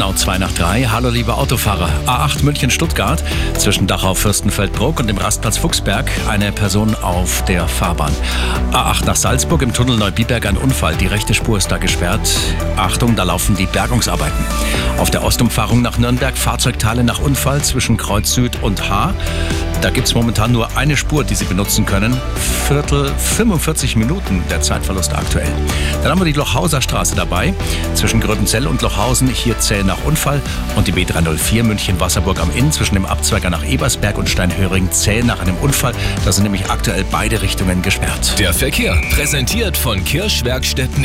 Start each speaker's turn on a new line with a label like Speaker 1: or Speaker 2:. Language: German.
Speaker 1: Genau, zwei nach drei. Hallo, liebe Autofahrer. A8 München-Stuttgart zwischen Dachau, Fürstenfeldbruck und dem Rastplatz Fuchsberg. Eine Person auf der Fahrbahn. A8 nach Salzburg im Tunnel Neubiberg ein Unfall. Die rechte Spur ist da gesperrt. Achtung, da laufen die Bergungsarbeiten. Auf der Ostumfahrung nach Nürnberg Fahrzeugteile nach Unfall zwischen Kreuz Süd und H. Da gibt es momentan nur eine Spur, die Sie benutzen können. Viertel 45 Minuten der Zeitverlust aktuell. Dann haben wir die Lochhauser Straße dabei. Zwischen Gröbenzell und Lochhausen. Hier zählen nach Unfall. Und die B304 München-Wasserburg am Inn zwischen dem Abzweiger nach Ebersberg und Steinhöring zählen nach einem Unfall. Da sind nämlich aktuell beide Richtungen gesperrt.
Speaker 2: Der Verkehr präsentiert von Kirschwerkstätten